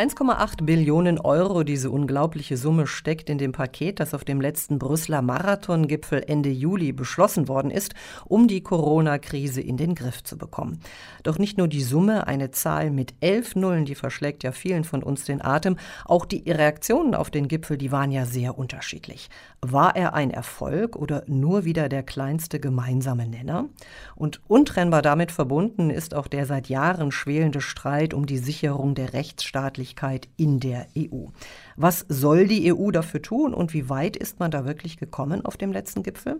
1,8 Billionen Euro, diese unglaubliche Summe steckt in dem Paket, das auf dem letzten Brüsseler Marathongipfel Ende Juli beschlossen worden ist, um die Corona-Krise in den Griff zu bekommen. Doch nicht nur die Summe, eine Zahl mit elf Nullen, die verschlägt ja vielen von uns den Atem, auch die Reaktionen auf den Gipfel, die waren ja sehr unterschiedlich. War er ein Erfolg oder nur wieder der kleinste gemeinsame Nenner? Und untrennbar damit verbunden ist auch der seit Jahren schwelende Streit um die Sicherung der Rechtsstaatlichkeit in der EU. Was soll die EU dafür tun und wie weit ist man da wirklich gekommen auf dem letzten Gipfel?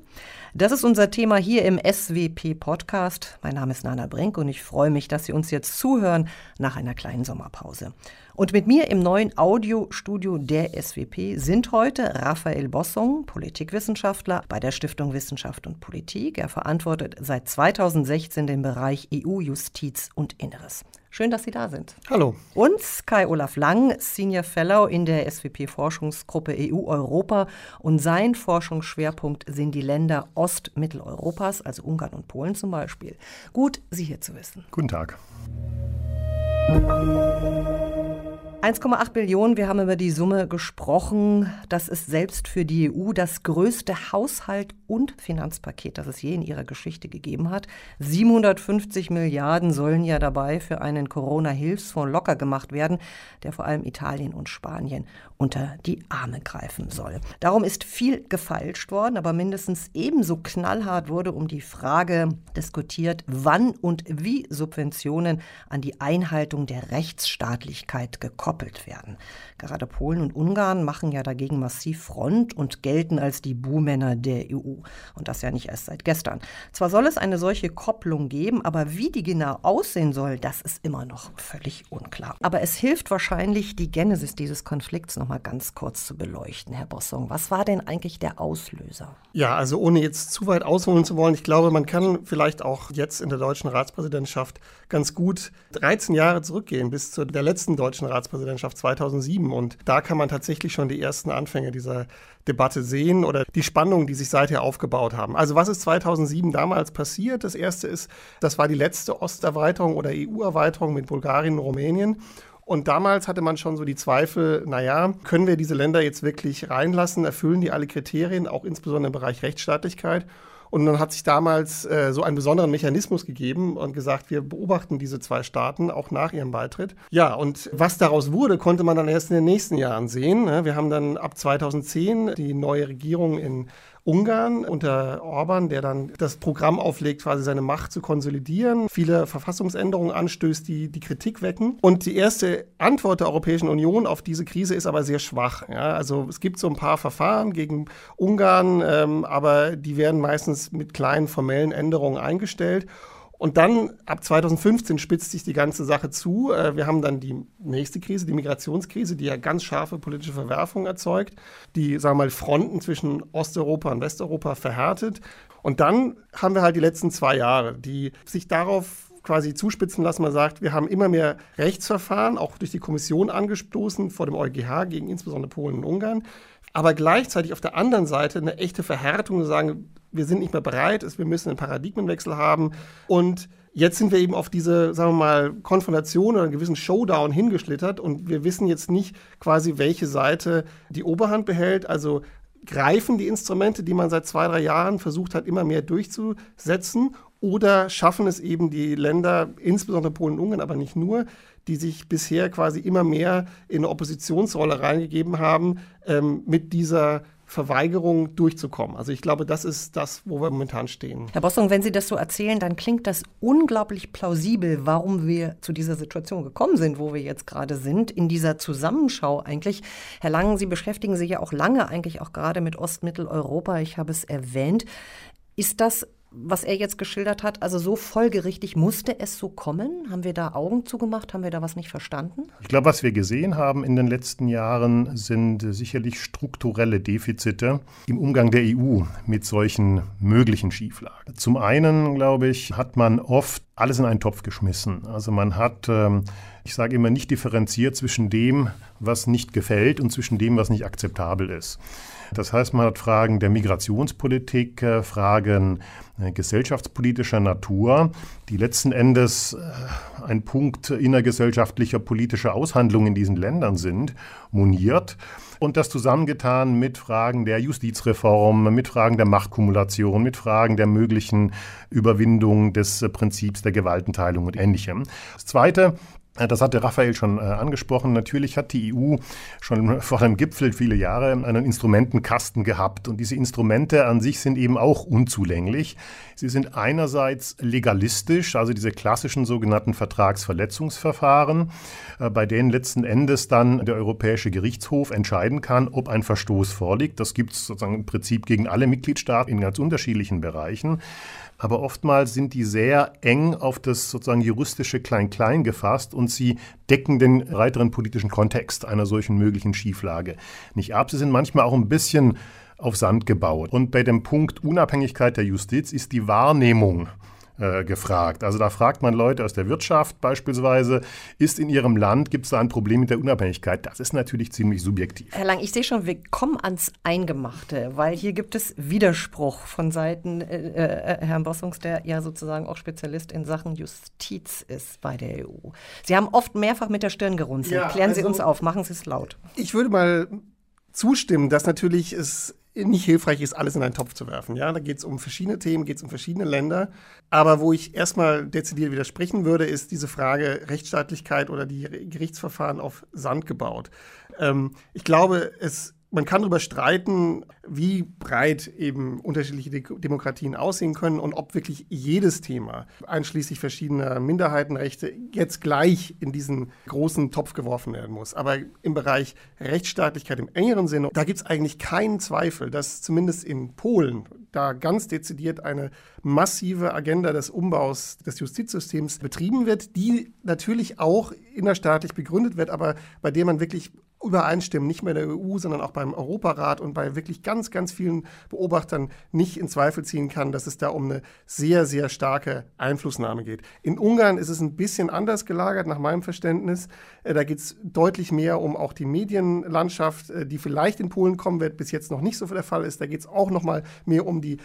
Das ist unser Thema hier im SWP-Podcast. Mein Name ist Nana Brink und ich freue mich, dass Sie uns jetzt zuhören nach einer kleinen Sommerpause. Und mit mir im neuen Audiostudio der SWP sind heute Raphael Bossong, Politikwissenschaftler bei der Stiftung Wissenschaft und Politik. Er verantwortet seit 2016 den Bereich EU, Justiz und Inneres. Schön, dass Sie da sind. Hallo. Und Kai-Olaf Lang, Senior Fellow in der SWP-Forschungsgruppe EU-Europa. Und sein Forschungsschwerpunkt sind die Länder Ost-Mitteleuropas, also Ungarn und Polen zum Beispiel. Gut, Sie hier zu wissen. Guten Tag. 1,8 Billionen, wir haben über die Summe gesprochen. Das ist selbst für die EU das größte Haushalt- und Finanzpaket, das es je in ihrer Geschichte gegeben hat. 750 Milliarden sollen ja dabei für einen Corona-Hilfsfonds locker gemacht werden, der vor allem Italien und Spanien unter die Arme greifen soll. Darum ist viel gefeilscht worden, aber mindestens ebenso knallhart wurde um die Frage diskutiert, wann und wie Subventionen an die Einhaltung der Rechtsstaatlichkeit gekoppelt werden. Gerade Polen und Ungarn machen ja dagegen massiv Front und gelten als die Buhmänner der EU. Und das ja nicht erst seit gestern. Zwar soll es eine solche Kopplung geben, aber wie die genau aussehen soll, das ist immer noch völlig unklar. Aber es hilft wahrscheinlich, die Genesis dieses Konflikts noch mal ganz kurz zu beleuchten, Herr Bossong. Was war denn eigentlich der Auslöser? Ja, also ohne jetzt zu weit ausholen zu wollen, ich glaube, man kann vielleicht auch jetzt in der deutschen Ratspräsidentschaft ganz gut 13 Jahre zurückgehen bis zu der letzten deutschen Ratspräsidentschaft 2007. Und da kann man tatsächlich schon die ersten Anfänge dieser Debatte sehen oder die Spannungen, die sich seither aufgebaut haben. Also was ist 2007 damals passiert? Das erste ist, das war die letzte Osterweiterung oder EU-Erweiterung mit Bulgarien und Rumänien. Und damals hatte man schon so die Zweifel, naja, können wir diese Länder jetzt wirklich reinlassen? Erfüllen die alle Kriterien, auch insbesondere im Bereich Rechtsstaatlichkeit? Und dann hat sich damals äh, so einen besonderen Mechanismus gegeben und gesagt, wir beobachten diese zwei Staaten auch nach ihrem Beitritt. Ja, und was daraus wurde, konnte man dann erst in den nächsten Jahren sehen. Ne? Wir haben dann ab 2010 die neue Regierung in Ungarn unter Orban, der dann das Programm auflegt, quasi seine Macht zu konsolidieren, viele Verfassungsänderungen anstößt, die die Kritik wecken. Und die erste Antwort der Europäischen Union auf diese Krise ist aber sehr schwach. Ja, also es gibt so ein paar Verfahren gegen Ungarn, ähm, aber die werden meistens mit kleinen formellen Änderungen eingestellt. Und dann ab 2015 spitzt sich die ganze Sache zu. Äh, wir haben dann die nächste Krise, die Migrationskrise, die ja ganz scharfe politische Verwerfungen erzeugt, die, sagen wir mal, Fronten zwischen Osteuropa und Westeuropa verhärtet. Und dann haben wir halt die letzten zwei Jahre, die sich darauf quasi zuspitzen lassen. Man sagt, wir haben immer mehr Rechtsverfahren, auch durch die Kommission angestoßen, vor dem EuGH gegen insbesondere Polen und Ungarn. Aber gleichzeitig auf der anderen Seite eine echte Verhärtung, zu sagen, wir sind nicht mehr bereit, wir müssen einen Paradigmenwechsel haben. Und jetzt sind wir eben auf diese, sagen wir mal, Konfrontation oder einen gewissen Showdown hingeschlittert und wir wissen jetzt nicht quasi, welche Seite die Oberhand behält. Also greifen die Instrumente, die man seit zwei, drei Jahren versucht hat, immer mehr durchzusetzen oder schaffen es eben die Länder, insbesondere Polen und Ungarn, aber nicht nur, die sich bisher quasi immer mehr in eine Oppositionsrolle reingegeben haben, ähm, mit dieser Verweigerung durchzukommen. Also ich glaube, das ist das, wo wir momentan stehen. Herr Bossung, wenn Sie das so erzählen, dann klingt das unglaublich plausibel, warum wir zu dieser Situation gekommen sind, wo wir jetzt gerade sind, in dieser Zusammenschau eigentlich. Herr Langen, Sie beschäftigen sich ja auch lange eigentlich auch gerade mit Ostmitteleuropa. Ich habe es erwähnt. Ist das was er jetzt geschildert hat, also so folgerichtig musste es so kommen? Haben wir da Augen zugemacht? Haben wir da was nicht verstanden? Ich glaube, was wir gesehen haben in den letzten Jahren, sind sicherlich strukturelle Defizite im Umgang der EU mit solchen möglichen Schieflagen. Zum einen, glaube ich, hat man oft alles in einen Topf geschmissen. Also man hat, ähm, ich sage immer, nicht differenziert zwischen dem, was nicht gefällt und zwischen dem, was nicht akzeptabel ist. Das heißt, man hat Fragen der Migrationspolitik, äh, Fragen äh, gesellschaftspolitischer Natur, die letzten Endes äh, ein Punkt innergesellschaftlicher politischer Aushandlungen in diesen Ländern sind, moniert und das zusammengetan mit Fragen der Justizreform, mit Fragen der Machtkumulation, mit Fragen der möglichen Überwindung des Prinzips der Gewaltenteilung und ähnlichem. Das Zweite, das hatte Raphael schon äh, angesprochen. Natürlich hat die EU schon vor dem Gipfel viele Jahre einen Instrumentenkasten gehabt. Und diese Instrumente an sich sind eben auch unzulänglich. Sie sind einerseits legalistisch, also diese klassischen sogenannten Vertragsverletzungsverfahren, äh, bei denen letzten Endes dann der Europäische Gerichtshof entscheiden kann, ob ein Verstoß vorliegt. Das gibt es sozusagen im Prinzip gegen alle Mitgliedstaaten in ganz unterschiedlichen Bereichen aber oftmals sind die sehr eng auf das sozusagen juristische Klein-Klein gefasst und sie decken den weiteren politischen Kontext einer solchen möglichen Schieflage nicht ab. Sie sind manchmal auch ein bisschen auf Sand gebaut. Und bei dem Punkt Unabhängigkeit der Justiz ist die Wahrnehmung äh, gefragt. Also da fragt man Leute aus der Wirtschaft beispielsweise, ist in ihrem Land, gibt es da ein Problem mit der Unabhängigkeit? Das ist natürlich ziemlich subjektiv. Herr Lang, ich sehe schon, wir kommen ans Eingemachte, weil hier gibt es Widerspruch von Seiten äh, äh, Herrn Bossungs, der ja sozusagen auch Spezialist in Sachen Justiz ist bei der EU. Sie haben oft mehrfach mit der Stirn gerunzelt. Ja, Klären Sie also, uns auf, machen Sie es laut. Ich würde mal zustimmen, dass natürlich es nicht hilfreich ist, alles in einen Topf zu werfen. Ja, da geht es um verschiedene Themen, geht es um verschiedene Länder. Aber wo ich erstmal dezidiert widersprechen würde, ist diese Frage Rechtsstaatlichkeit oder die Gerichtsverfahren auf Sand gebaut. Ähm, ich glaube, es man kann darüber streiten, wie breit eben unterschiedliche Demokratien aussehen können und ob wirklich jedes Thema, einschließlich verschiedener Minderheitenrechte, jetzt gleich in diesen großen Topf geworfen werden muss. Aber im Bereich Rechtsstaatlichkeit im engeren Sinne, da gibt es eigentlich keinen Zweifel, dass zumindest in Polen da ganz dezidiert eine massive Agenda des Umbaus des Justizsystems betrieben wird, die natürlich auch innerstaatlich begründet wird, aber bei der man wirklich übereinstimmen, nicht mehr der EU, sondern auch beim Europarat und bei wirklich ganz, ganz vielen Beobachtern nicht in Zweifel ziehen kann, dass es da um eine sehr, sehr starke Einflussnahme geht. In Ungarn ist es ein bisschen anders gelagert, nach meinem Verständnis. Äh, da geht es deutlich mehr um auch die Medienlandschaft, äh, die vielleicht in Polen kommen wird, bis jetzt noch nicht so der Fall ist. Da geht es auch noch mal mehr um die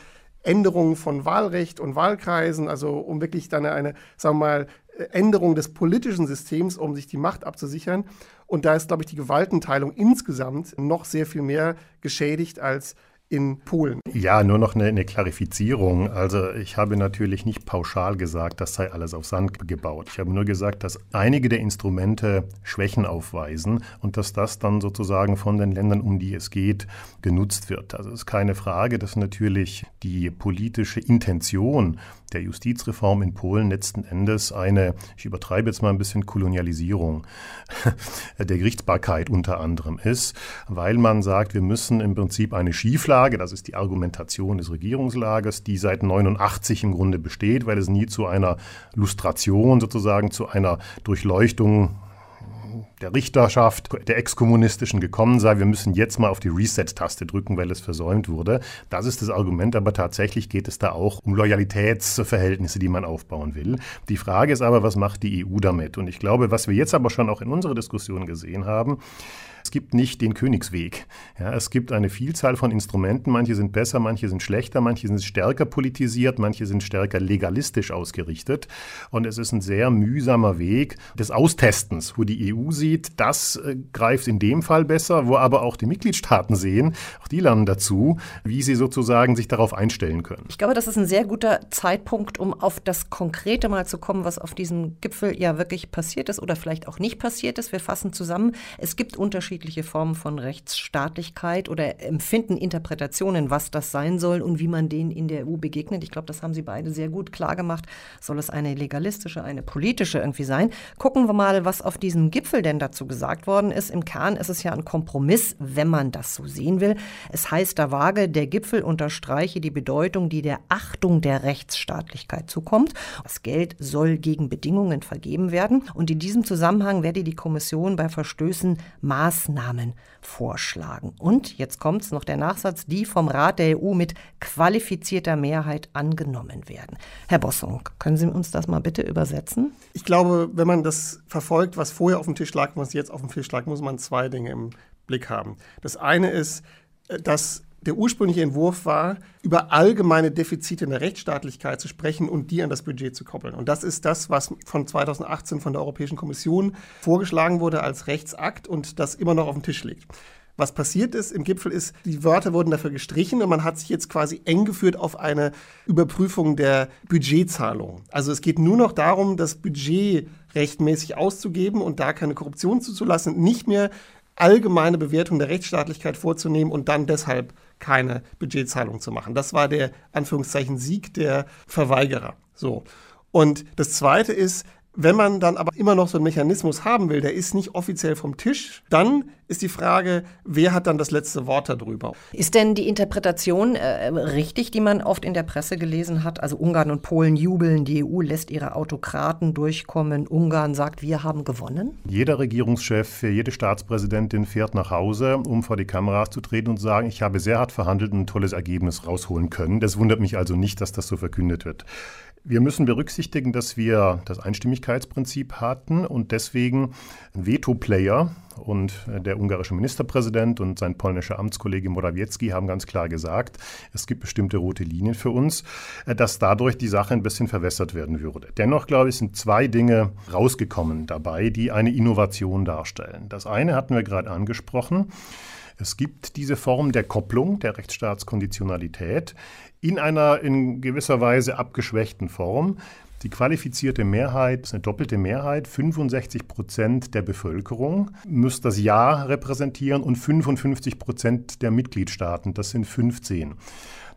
Änderungen von Wahlrecht und Wahlkreisen, also um wirklich dann eine, sagen wir mal, Änderung des politischen Systems, um sich die Macht abzusichern. Und da ist, glaube ich, die Gewaltenteilung insgesamt noch sehr viel mehr geschädigt als in Polen. Ja, nur noch eine, eine, Klarifizierung. Also ich habe natürlich nicht pauschal gesagt, das sei alles auf Sand gebaut. Ich habe nur gesagt, dass einige der Instrumente Schwächen aufweisen und dass das dann sozusagen von den Ländern, um die es geht, genutzt wird. Also es ist keine Frage, dass natürlich die politische Intention der Justizreform in Polen letzten Endes eine, ich übertreibe jetzt mal ein bisschen, Kolonialisierung der Gerichtsbarkeit unter anderem ist, weil man sagt, wir müssen im Prinzip eine Schieflage, das ist die Argumentation des Regierungslagers, die seit 89 im Grunde besteht, weil es nie zu einer Lustration sozusagen, zu einer Durchleuchtung der Richterschaft, der Exkommunistischen gekommen sei, wir müssen jetzt mal auf die Reset-Taste drücken, weil es versäumt wurde. Das ist das Argument, aber tatsächlich geht es da auch um Loyalitätsverhältnisse, die man aufbauen will. Die Frage ist aber, was macht die EU damit? Und ich glaube, was wir jetzt aber schon auch in unserer Diskussion gesehen haben, gibt nicht den Königsweg. Ja, es gibt eine Vielzahl von Instrumenten. Manche sind besser, manche sind schlechter, manche sind stärker politisiert, manche sind stärker legalistisch ausgerichtet. Und es ist ein sehr mühsamer Weg des Austestens, wo die EU sieht, das äh, greift in dem Fall besser, wo aber auch die Mitgliedstaaten sehen, auch die lernen dazu, wie sie sozusagen sich darauf einstellen können. Ich glaube, das ist ein sehr guter Zeitpunkt, um auf das Konkrete mal zu kommen, was auf diesem Gipfel ja wirklich passiert ist oder vielleicht auch nicht passiert ist. Wir fassen zusammen. Es gibt Unterschiede unterschiedliche Formen von Rechtsstaatlichkeit oder empfinden Interpretationen, was das sein soll und wie man denen in der EU begegnet. Ich glaube, das haben Sie beide sehr gut klar gemacht. Soll es eine legalistische, eine politische irgendwie sein? Gucken wir mal, was auf diesem Gipfel denn dazu gesagt worden ist. Im Kern ist es ja ein Kompromiss, wenn man das so sehen will. Es heißt da vage, der Gipfel unterstreiche die Bedeutung, die der Achtung der Rechtsstaatlichkeit zukommt. Das Geld soll gegen Bedingungen vergeben werden und in diesem Zusammenhang werde die Kommission bei Verstößen Maß Maßnahmen vorschlagen. Und jetzt kommt es noch der Nachsatz, die vom Rat der EU mit qualifizierter Mehrheit angenommen werden. Herr Bossung, können Sie uns das mal bitte übersetzen? Ich glaube, wenn man das verfolgt, was vorher auf dem Tisch lag was jetzt auf dem Tisch lag, muss man zwei Dinge im Blick haben. Das eine ist, äh, dass der ursprüngliche Entwurf war, über allgemeine Defizite in der Rechtsstaatlichkeit zu sprechen und die an das Budget zu koppeln. Und das ist das, was von 2018 von der Europäischen Kommission vorgeschlagen wurde als Rechtsakt und das immer noch auf dem Tisch liegt. Was passiert ist im Gipfel ist, die Wörter wurden dafür gestrichen und man hat sich jetzt quasi eng geführt auf eine Überprüfung der Budgetzahlung. Also es geht nur noch darum, das Budget rechtmäßig auszugeben und da keine Korruption zuzulassen, nicht mehr allgemeine Bewertung der Rechtsstaatlichkeit vorzunehmen und dann deshalb keine Budgetzahlung zu machen. Das war der Anführungszeichen Sieg der Verweigerer. So. Und das zweite ist, wenn man dann aber immer noch so einen Mechanismus haben will, der ist nicht offiziell vom Tisch, dann ist die Frage, wer hat dann das letzte Wort darüber? Ist denn die Interpretation äh, richtig, die man oft in der Presse gelesen hat? Also Ungarn und Polen jubeln, die EU lässt ihre Autokraten durchkommen, Ungarn sagt, wir haben gewonnen? Jeder Regierungschef, jede Staatspräsidentin fährt nach Hause, um vor die Kameras zu treten und zu sagen, ich habe sehr hart verhandelt und ein tolles Ergebnis rausholen können. Das wundert mich also nicht, dass das so verkündet wird. Wir müssen berücksichtigen, dass wir das Einstimmigkeitsprinzip hatten und deswegen ein Veto-Player und der ungarische Ministerpräsident und sein polnischer Amtskollege Morawiecki haben ganz klar gesagt, es gibt bestimmte rote Linien für uns, dass dadurch die Sache ein bisschen verwässert werden würde. Dennoch, glaube ich, sind zwei Dinge rausgekommen dabei, die eine Innovation darstellen. Das eine hatten wir gerade angesprochen. Es gibt diese Form der Kopplung, der Rechtsstaatskonditionalität, in einer in gewisser Weise abgeschwächten Form. Die qualifizierte Mehrheit ist eine doppelte Mehrheit. 65 Prozent der Bevölkerung muss das Ja repräsentieren und 55 Prozent der Mitgliedstaaten. Das sind 15.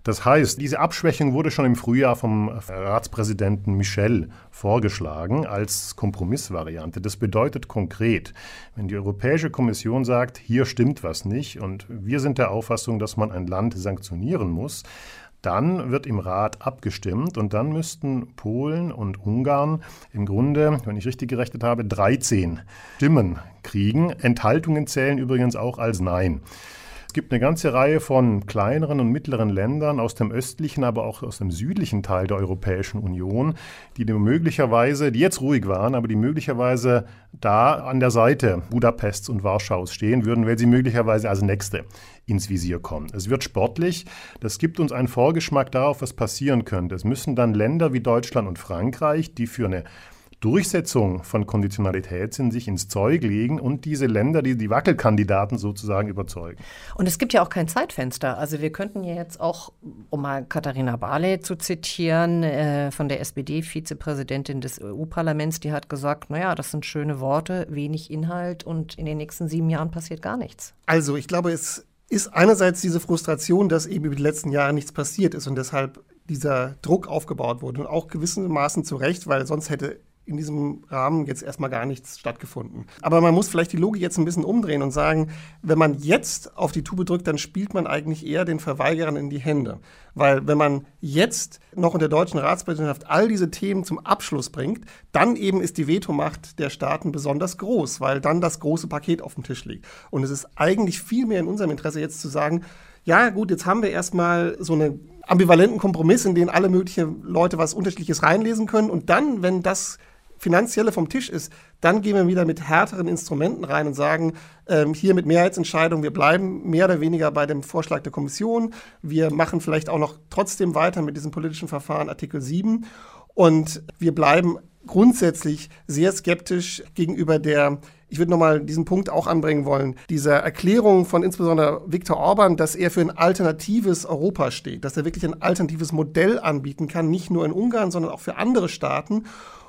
Das heißt, diese Abschwächung wurde schon im Frühjahr vom Ratspräsidenten Michel vorgeschlagen als Kompromissvariante. Das bedeutet konkret, wenn die Europäische Kommission sagt, hier stimmt was nicht und wir sind der Auffassung, dass man ein Land sanktionieren muss, dann wird im Rat abgestimmt und dann müssten Polen und Ungarn im Grunde, wenn ich richtig gerechnet habe, 13 Stimmen kriegen. Enthaltungen zählen übrigens auch als Nein. Es gibt eine ganze Reihe von kleineren und mittleren Ländern aus dem östlichen, aber auch aus dem südlichen Teil der Europäischen Union, die möglicherweise, die jetzt ruhig waren, aber die möglicherweise da an der Seite Budapests und Warschaus stehen würden, weil sie möglicherweise als Nächste ins Visier kommen. Es wird sportlich. Das gibt uns einen Vorgeschmack darauf, was passieren könnte. Es müssen dann Länder wie Deutschland und Frankreich, die für eine Durchsetzung von Konditionalität sind, sich ins Zeug legen und diese Länder, die die Wackelkandidaten sozusagen überzeugen. Und es gibt ja auch kein Zeitfenster. Also wir könnten ja jetzt auch, um mal Katharina Barley zu zitieren, äh, von der SPD-Vizepräsidentin des EU-Parlaments, die hat gesagt, naja, das sind schöne Worte, wenig Inhalt und in den nächsten sieben Jahren passiert gar nichts. Also ich glaube, es ist einerseits diese Frustration, dass eben über die letzten Jahre nichts passiert ist und deshalb dieser Druck aufgebaut wurde und auch gewissermaßen zu Recht, weil sonst hätte in diesem Rahmen jetzt erstmal gar nichts stattgefunden. Aber man muss vielleicht die Logik jetzt ein bisschen umdrehen und sagen, wenn man jetzt auf die Tube drückt, dann spielt man eigentlich eher den Verweigerern in die Hände. Weil wenn man jetzt noch in der deutschen Ratspräsidentschaft all diese Themen zum Abschluss bringt, dann eben ist die Vetomacht der Staaten besonders groß, weil dann das große Paket auf dem Tisch liegt. Und es ist eigentlich viel mehr in unserem Interesse jetzt zu sagen, ja gut, jetzt haben wir erstmal so einen ambivalenten Kompromiss, in den alle möglichen Leute was Unterschiedliches reinlesen können. Und dann, wenn das Finanzielle vom Tisch ist, dann gehen wir wieder mit härteren Instrumenten rein und sagen, ähm, hier mit Mehrheitsentscheidung, wir bleiben mehr oder weniger bei dem Vorschlag der Kommission. Wir machen vielleicht auch noch trotzdem weiter mit diesem politischen Verfahren Artikel 7 und wir bleiben grundsätzlich sehr skeptisch gegenüber der ich würde nochmal diesen Punkt auch anbringen wollen, dieser Erklärung von insbesondere Viktor Orban, dass er für ein alternatives Europa steht, dass er wirklich ein alternatives Modell anbieten kann, nicht nur in Ungarn, sondern auch für andere Staaten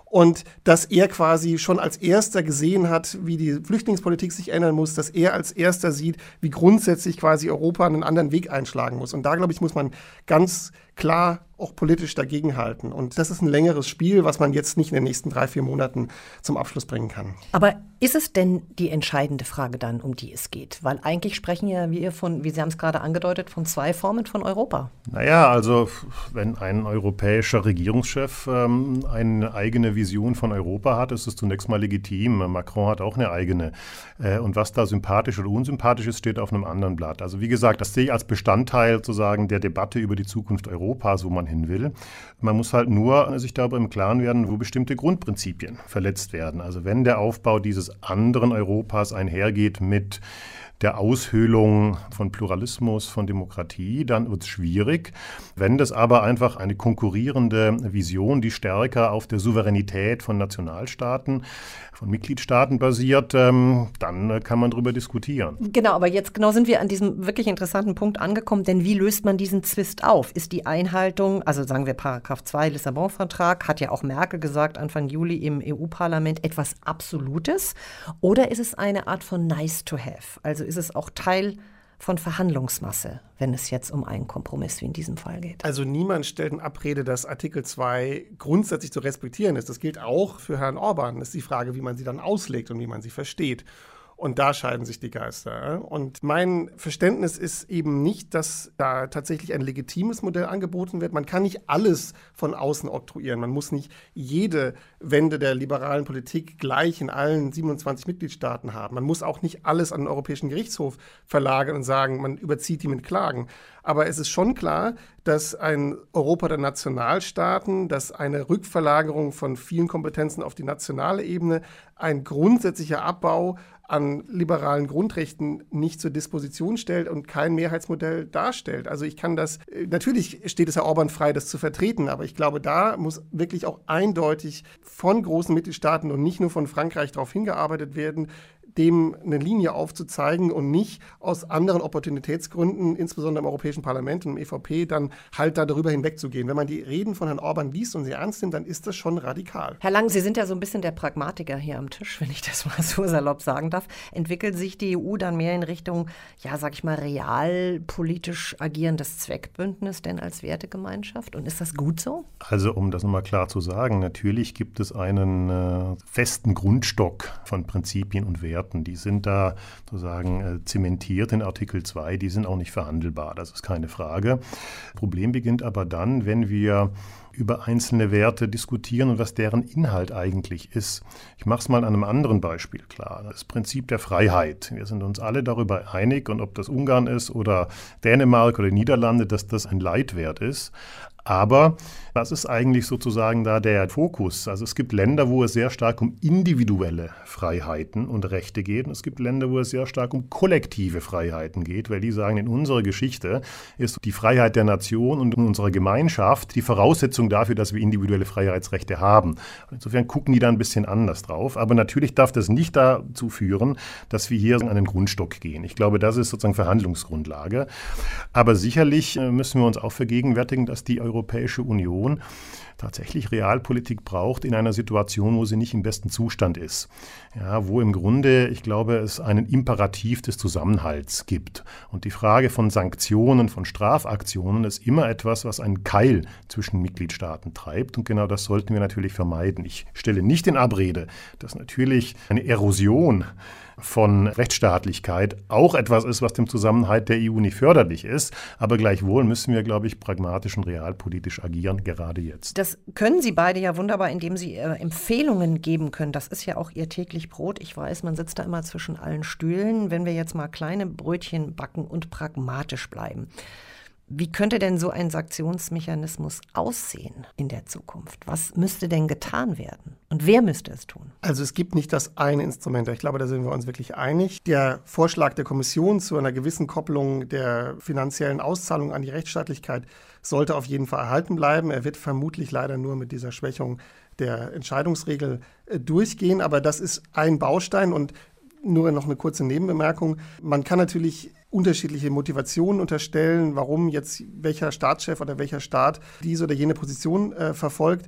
und dass er quasi schon als erster gesehen hat, wie die Flüchtlingspolitik sich ändern muss, dass er als erster sieht, wie grundsätzlich quasi Europa einen anderen Weg einschlagen muss. Und da, glaube ich, muss man ganz klar auch politisch dagegenhalten. Und das ist ein längeres Spiel, was man jetzt nicht in den nächsten drei, vier Monaten zum Abschluss bringen kann. Aber ist es denn die entscheidende Frage dann, um die es geht? Weil eigentlich sprechen ja wir von, wie Sie haben es gerade angedeutet, von zwei Formen von Europa. Naja, also wenn ein europäischer Regierungschef ähm, eine eigene Vision von Europa hat, ist es zunächst mal legitim. Macron hat auch eine eigene. Äh, und was da sympathisch oder unsympathisch ist, steht auf einem anderen Blatt. Also wie gesagt, das sehe ich als Bestandteil sozusagen der Debatte über die Zukunft Europas, wo man hin will. Man muss halt nur sich darüber im Klaren werden, wo bestimmte Grundprinzipien verletzt werden. Also wenn der Aufbau dieses anderen Europas einhergeht mit der Aushöhlung von Pluralismus, von Demokratie, dann wird es schwierig. Wenn das aber einfach eine konkurrierende Vision, die stärker auf der Souveränität von Nationalstaaten, von Mitgliedstaaten basiert, ähm, dann kann man darüber diskutieren. Genau, aber jetzt genau sind wir an diesem wirklich interessanten Punkt angekommen, denn wie löst man diesen Zwist auf? Ist die Einhaltung, also sagen wir Paragraph 2 Lissabon-Vertrag, hat ja auch Merkel gesagt Anfang Juli im EU-Parlament, etwas Absolutes? Oder ist es eine Art von nice to have? Also ist es auch Teil von Verhandlungsmasse, wenn es jetzt um einen Kompromiss wie in diesem Fall geht. Also niemand stellt in Abrede, dass Artikel 2 grundsätzlich zu respektieren ist. Das gilt auch für Herrn Orban. Das ist die Frage, wie man sie dann auslegt und wie man sie versteht. Und da scheiden sich die Geister. Und mein Verständnis ist eben nicht, dass da tatsächlich ein legitimes Modell angeboten wird. Man kann nicht alles von außen oktroyieren. Man muss nicht jede Wende der liberalen Politik gleich in allen 27 Mitgliedstaaten haben. Man muss auch nicht alles an den Europäischen Gerichtshof verlagern und sagen, man überzieht die mit Klagen. Aber es ist schon klar, dass ein Europa der Nationalstaaten, dass eine Rückverlagerung von vielen Kompetenzen auf die nationale Ebene ein grundsätzlicher Abbau an liberalen Grundrechten nicht zur Disposition stellt und kein Mehrheitsmodell darstellt. Also ich kann das, äh, natürlich steht es Herr Orban frei, das zu vertreten, aber ich glaube, da muss wirklich auch eindeutig von großen Mitgliedstaaten und nicht nur von Frankreich darauf hingearbeitet werden, dem eine Linie aufzuzeigen und nicht aus anderen Opportunitätsgründen, insbesondere im Europäischen Parlament und im EVP, dann halt da darüber hinwegzugehen. Wenn man die Reden von Herrn Orban liest und sie ernst nimmt, dann ist das schon radikal. Herr Lang, Sie sind ja so ein bisschen der Pragmatiker hier am Tisch, wenn ich das mal so salopp sagen darf. Entwickelt sich die EU dann mehr in Richtung, ja, sag ich mal, realpolitisch agierendes Zweckbündnis denn als Wertegemeinschaft? Und ist das gut so? Also, um das nochmal klar zu sagen, natürlich gibt es einen äh, festen Grundstock von Prinzipien und Werten Werten, die sind da sozusagen äh, zementiert in Artikel 2, die sind auch nicht verhandelbar, das ist keine Frage. Problem beginnt aber dann, wenn wir über einzelne Werte diskutieren und was deren Inhalt eigentlich ist. Ich mache es mal an einem anderen Beispiel klar. Das Prinzip der Freiheit. Wir sind uns alle darüber einig, und ob das Ungarn ist oder Dänemark oder Niederlande, dass das ein Leitwert ist. Aber was ist eigentlich sozusagen da der Fokus? Also es gibt Länder, wo es sehr stark um individuelle Freiheiten und Rechte geht. Und es gibt Länder, wo es sehr stark um kollektive Freiheiten geht, weil die sagen, in unserer Geschichte ist die Freiheit der Nation und in unserer Gemeinschaft die Voraussetzung dafür, dass wir individuelle Freiheitsrechte haben. Insofern gucken die da ein bisschen anders drauf. Aber natürlich darf das nicht dazu führen, dass wir hier an den Grundstock gehen. Ich glaube, das ist sozusagen Verhandlungsgrundlage. Aber sicherlich äh, müssen wir uns auch vergegenwärtigen, dass die Europäische Union tatsächlich Realpolitik braucht in einer Situation, wo sie nicht im besten Zustand ist. Ja, wo im Grunde, ich glaube, es einen Imperativ des Zusammenhalts gibt. Und die Frage von Sanktionen, von Strafaktionen ist immer etwas, was einen Keil zwischen Mitgliedstaaten treibt. Und genau das sollten wir natürlich vermeiden. Ich stelle nicht in Abrede, dass natürlich eine Erosion von Rechtsstaatlichkeit auch etwas ist, was dem Zusammenhalt der EU nicht förderlich ist. Aber gleichwohl müssen wir, glaube ich, pragmatisch und realpolitisch agieren, gerade jetzt. Das können Sie beide ja wunderbar, indem Sie äh, Empfehlungen geben können. Das ist ja auch Ihr täglich Brot. Ich weiß, man sitzt da immer zwischen allen Stühlen. Wenn wir jetzt mal kleine Brötchen backen und pragmatisch bleiben. Wie könnte denn so ein Sanktionsmechanismus aussehen in der Zukunft? Was müsste denn getan werden? Und wer müsste es tun? Also es gibt nicht das eine Instrument. Ich glaube, da sind wir uns wirklich einig. Der Vorschlag der Kommission zu einer gewissen Kopplung der finanziellen Auszahlung an die Rechtsstaatlichkeit sollte auf jeden Fall erhalten bleiben. Er wird vermutlich leider nur mit dieser Schwächung der Entscheidungsregel äh, durchgehen. Aber das ist ein Baustein und nur noch eine kurze Nebenbemerkung. Man kann natürlich unterschiedliche Motivationen unterstellen, warum jetzt welcher Staatschef oder welcher Staat diese oder jene Position äh, verfolgt.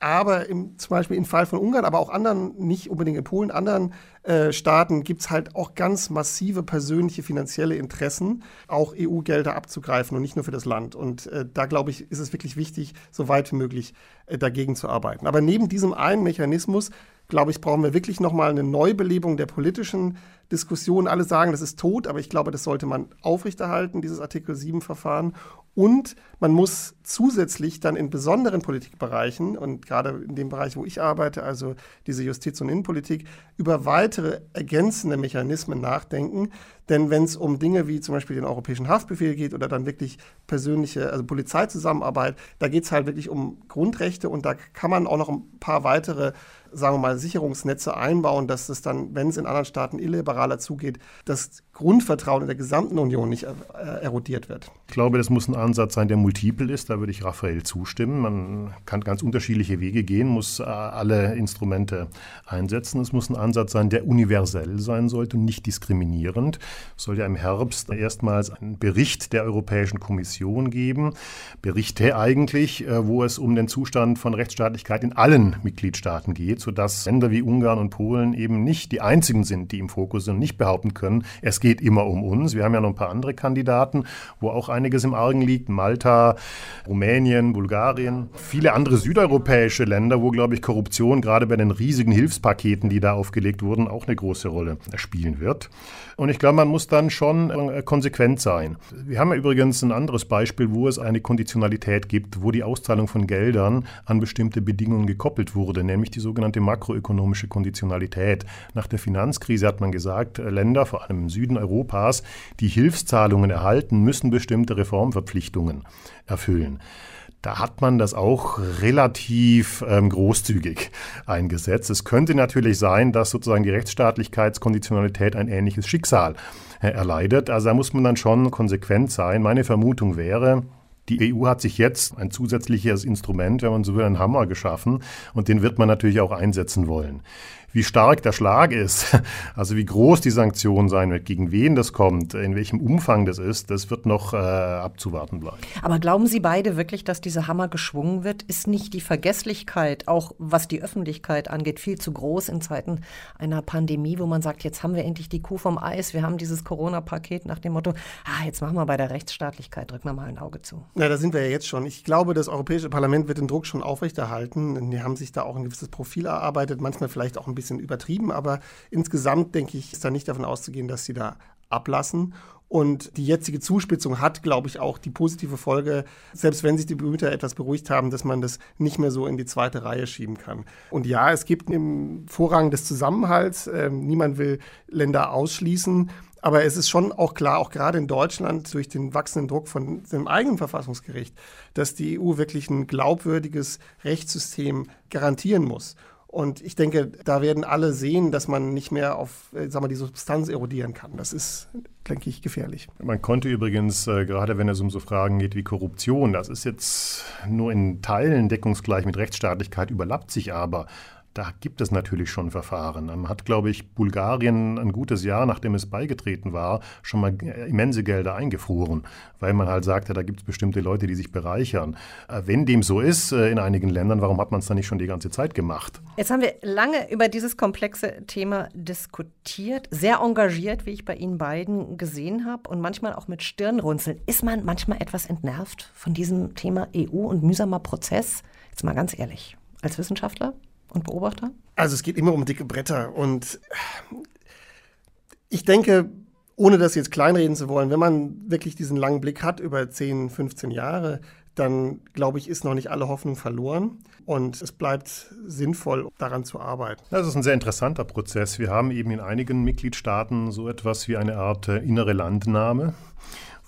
Aber im, zum Beispiel im Fall von Ungarn, aber auch anderen, nicht unbedingt in Polen, anderen äh, Staaten gibt es halt auch ganz massive persönliche finanzielle Interessen, auch EU-Gelder abzugreifen und nicht nur für das Land. Und äh, da glaube ich, ist es wirklich wichtig, so weit wie möglich äh, dagegen zu arbeiten. Aber neben diesem einen Mechanismus, glaube ich, brauchen wir wirklich nochmal eine Neubelebung der politischen Diskussion. Alle sagen, das ist tot, aber ich glaube, das sollte man aufrechterhalten, dieses Artikel 7-Verfahren. Und man muss zusätzlich dann in besonderen Politikbereichen und gerade in dem Bereich, wo ich arbeite, also diese Justiz- und Innenpolitik, über weitere ergänzende Mechanismen nachdenken. Denn wenn es um Dinge wie zum Beispiel den europäischen Haftbefehl geht oder dann wirklich persönliche, also Polizeizusammenarbeit, da geht es halt wirklich um Grundrechte und da kann man auch noch ein paar weitere sagen wir mal, Sicherungsnetze einbauen, dass es dann, wenn es in anderen Staaten illiberaler zugeht, das Grundvertrauen in der gesamten Union nicht erodiert wird. Ich glaube, das muss ein Ansatz sein, der multiple ist. Da würde ich Raphael zustimmen. Man kann ganz unterschiedliche Wege gehen, muss äh, alle Instrumente einsetzen. Es muss ein Ansatz sein, der universell sein sollte und nicht diskriminierend. Es soll ja im Herbst erstmals einen Bericht der Europäischen Kommission geben. Berichte eigentlich, äh, wo es um den Zustand von Rechtsstaatlichkeit in allen Mitgliedstaaten geht, sodass Länder wie Ungarn und Polen eben nicht die einzigen sind, die im Fokus sind und nicht behaupten können, es geht immer um uns. Wir haben ja noch ein paar andere Kandidaten, wo auch einiges im Argen liegt. Malta, Rumänien, Bulgarien, viele andere südeuropäische Länder, wo, glaube ich, Korruption gerade bei den riesigen Hilfspaketen, die da aufgelegt wurden, auch eine große Rolle spielen wird. Und ich glaube, man muss dann schon äh, konsequent sein. Wir haben ja übrigens ein anderes Beispiel, wo es eine Konditionalität gibt, wo die Auszahlung von Geldern an bestimmte Bedingungen gekoppelt wurde, nämlich die sogenannte makroökonomische Konditionalität. Nach der Finanzkrise hat man gesagt, äh, Länder, vor allem im Süden Europas, die Hilfszahlungen erhalten, müssen bestimmte Reformverpflichtungen erfüllen. Da hat man das auch relativ ähm, großzügig eingesetzt. Es könnte natürlich sein, dass sozusagen die Rechtsstaatlichkeitskonditionalität ein ähnliches Schicksal äh, erleidet. Also da muss man dann schon konsequent sein. Meine Vermutung wäre, die EU hat sich jetzt ein zusätzliches Instrument, wenn man so will, einen Hammer geschaffen und den wird man natürlich auch einsetzen wollen. Wie stark der Schlag ist, also wie groß die Sanktion sein wird, gegen wen das kommt, in welchem Umfang das ist, das wird noch äh, abzuwarten bleiben. Aber glauben Sie beide wirklich, dass dieser Hammer geschwungen wird? Ist nicht die Vergesslichkeit, auch was die Öffentlichkeit angeht, viel zu groß in Zeiten einer Pandemie, wo man sagt, jetzt haben wir endlich die Kuh vom Eis, wir haben dieses Corona-Paket nach dem Motto, ah, jetzt machen wir bei der Rechtsstaatlichkeit, drücken wir mal ein Auge zu. Na, da sind wir ja jetzt schon. Ich glaube, das Europäische Parlament wird den Druck schon aufrechterhalten. Die haben sich da auch ein gewisses Profil erarbeitet, manchmal vielleicht auch ein bisschen bisschen übertrieben, aber insgesamt denke ich, ist da nicht davon auszugehen, dass sie da ablassen. Und die jetzige Zuspitzung hat, glaube ich, auch die positive Folge, selbst wenn sich die Bemühter etwas beruhigt haben, dass man das nicht mehr so in die zweite Reihe schieben kann. Und ja, es gibt im Vorrang des Zusammenhalts, äh, niemand will Länder ausschließen, aber es ist schon auch klar, auch gerade in Deutschland durch den wachsenden Druck von dem eigenen Verfassungsgericht, dass die EU wirklich ein glaubwürdiges Rechtssystem garantieren muss. Und ich denke, da werden alle sehen, dass man nicht mehr auf äh, sag die Substanz erodieren kann. Das ist, denke ich, gefährlich. Man konnte übrigens, äh, gerade wenn es um so Fragen geht wie Korruption, das ist jetzt nur in Teilen deckungsgleich mit Rechtsstaatlichkeit, überlappt sich aber. Da gibt es natürlich schon Verfahren. Man hat, glaube ich, Bulgarien ein gutes Jahr, nachdem es beigetreten war, schon mal immense Gelder eingefroren, weil man halt sagte, da gibt es bestimmte Leute, die sich bereichern. Äh, wenn dem so ist äh, in einigen Ländern, warum hat man es dann nicht schon die ganze Zeit gemacht? Jetzt haben wir lange über dieses komplexe Thema diskutiert, sehr engagiert, wie ich bei Ihnen beiden gesehen habe und manchmal auch mit Stirnrunzeln. Ist man manchmal etwas entnervt von diesem Thema EU und mühsamer Prozess? Jetzt mal ganz ehrlich, als Wissenschaftler? Und Beobachter? Also es geht immer um dicke Bretter und ich denke, ohne das jetzt kleinreden zu wollen, wenn man wirklich diesen langen Blick hat über 10, 15 Jahre, dann glaube ich, ist noch nicht alle Hoffnung verloren und es bleibt sinnvoll, daran zu arbeiten. Das ist ein sehr interessanter Prozess. Wir haben eben in einigen Mitgliedstaaten so etwas wie eine Art äh, innere Landnahme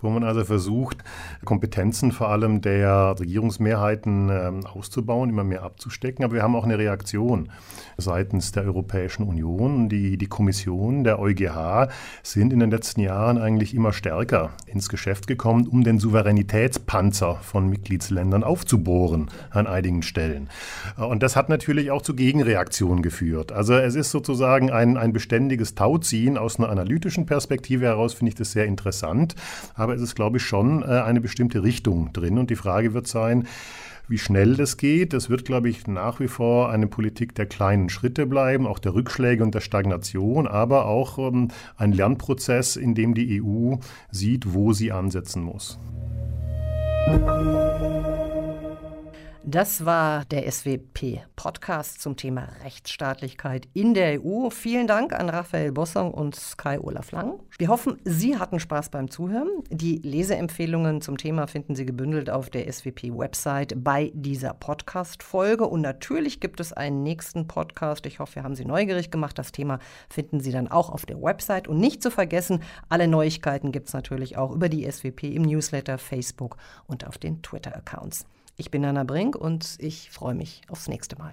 wo man also versucht, Kompetenzen vor allem der Regierungsmehrheiten äh, auszubauen, immer mehr abzustecken. Aber wir haben auch eine Reaktion seitens der Europäischen Union. Die, die Kommission, der EuGH sind in den letzten Jahren eigentlich immer stärker ins Geschäft gekommen, um den Souveränitätspanzer von Mitgliedsländern aufzubohren an einigen Stellen. Und das hat natürlich auch zu Gegenreaktionen geführt. Also es ist sozusagen ein, ein beständiges Tauziehen aus einer analytischen Perspektive heraus, finde ich das sehr interessant. Aber es ist, glaube ich, schon äh, eine bestimmte Richtung drin. Und die Frage wird sein, wie schnell das geht. Es wird, glaube ich, nach wie vor eine Politik der kleinen Schritte bleiben, auch der Rückschläge und der Stagnation, aber auch ähm, ein Lernprozess, in dem die EU sieht, wo sie ansetzen muss. Das war der SWP-Podcast zum Thema Rechtsstaatlichkeit in der EU. Vielen Dank an Raphael Bossong und Kai Olaf Lang. Wir hoffen, Sie hatten Spaß beim Zuhören. Die Leseempfehlungen zum Thema finden Sie gebündelt auf der SWP-Website bei dieser Podcast-Folge. Und natürlich gibt es einen nächsten Podcast. Ich hoffe, wir haben Sie neugierig gemacht. Das Thema finden Sie dann auch auf der Website. Und nicht zu vergessen, alle Neuigkeiten gibt es natürlich auch über die SWP im Newsletter, Facebook und auf den Twitter-Accounts. Ich bin Anna Brink und ich freue mich aufs nächste Mal.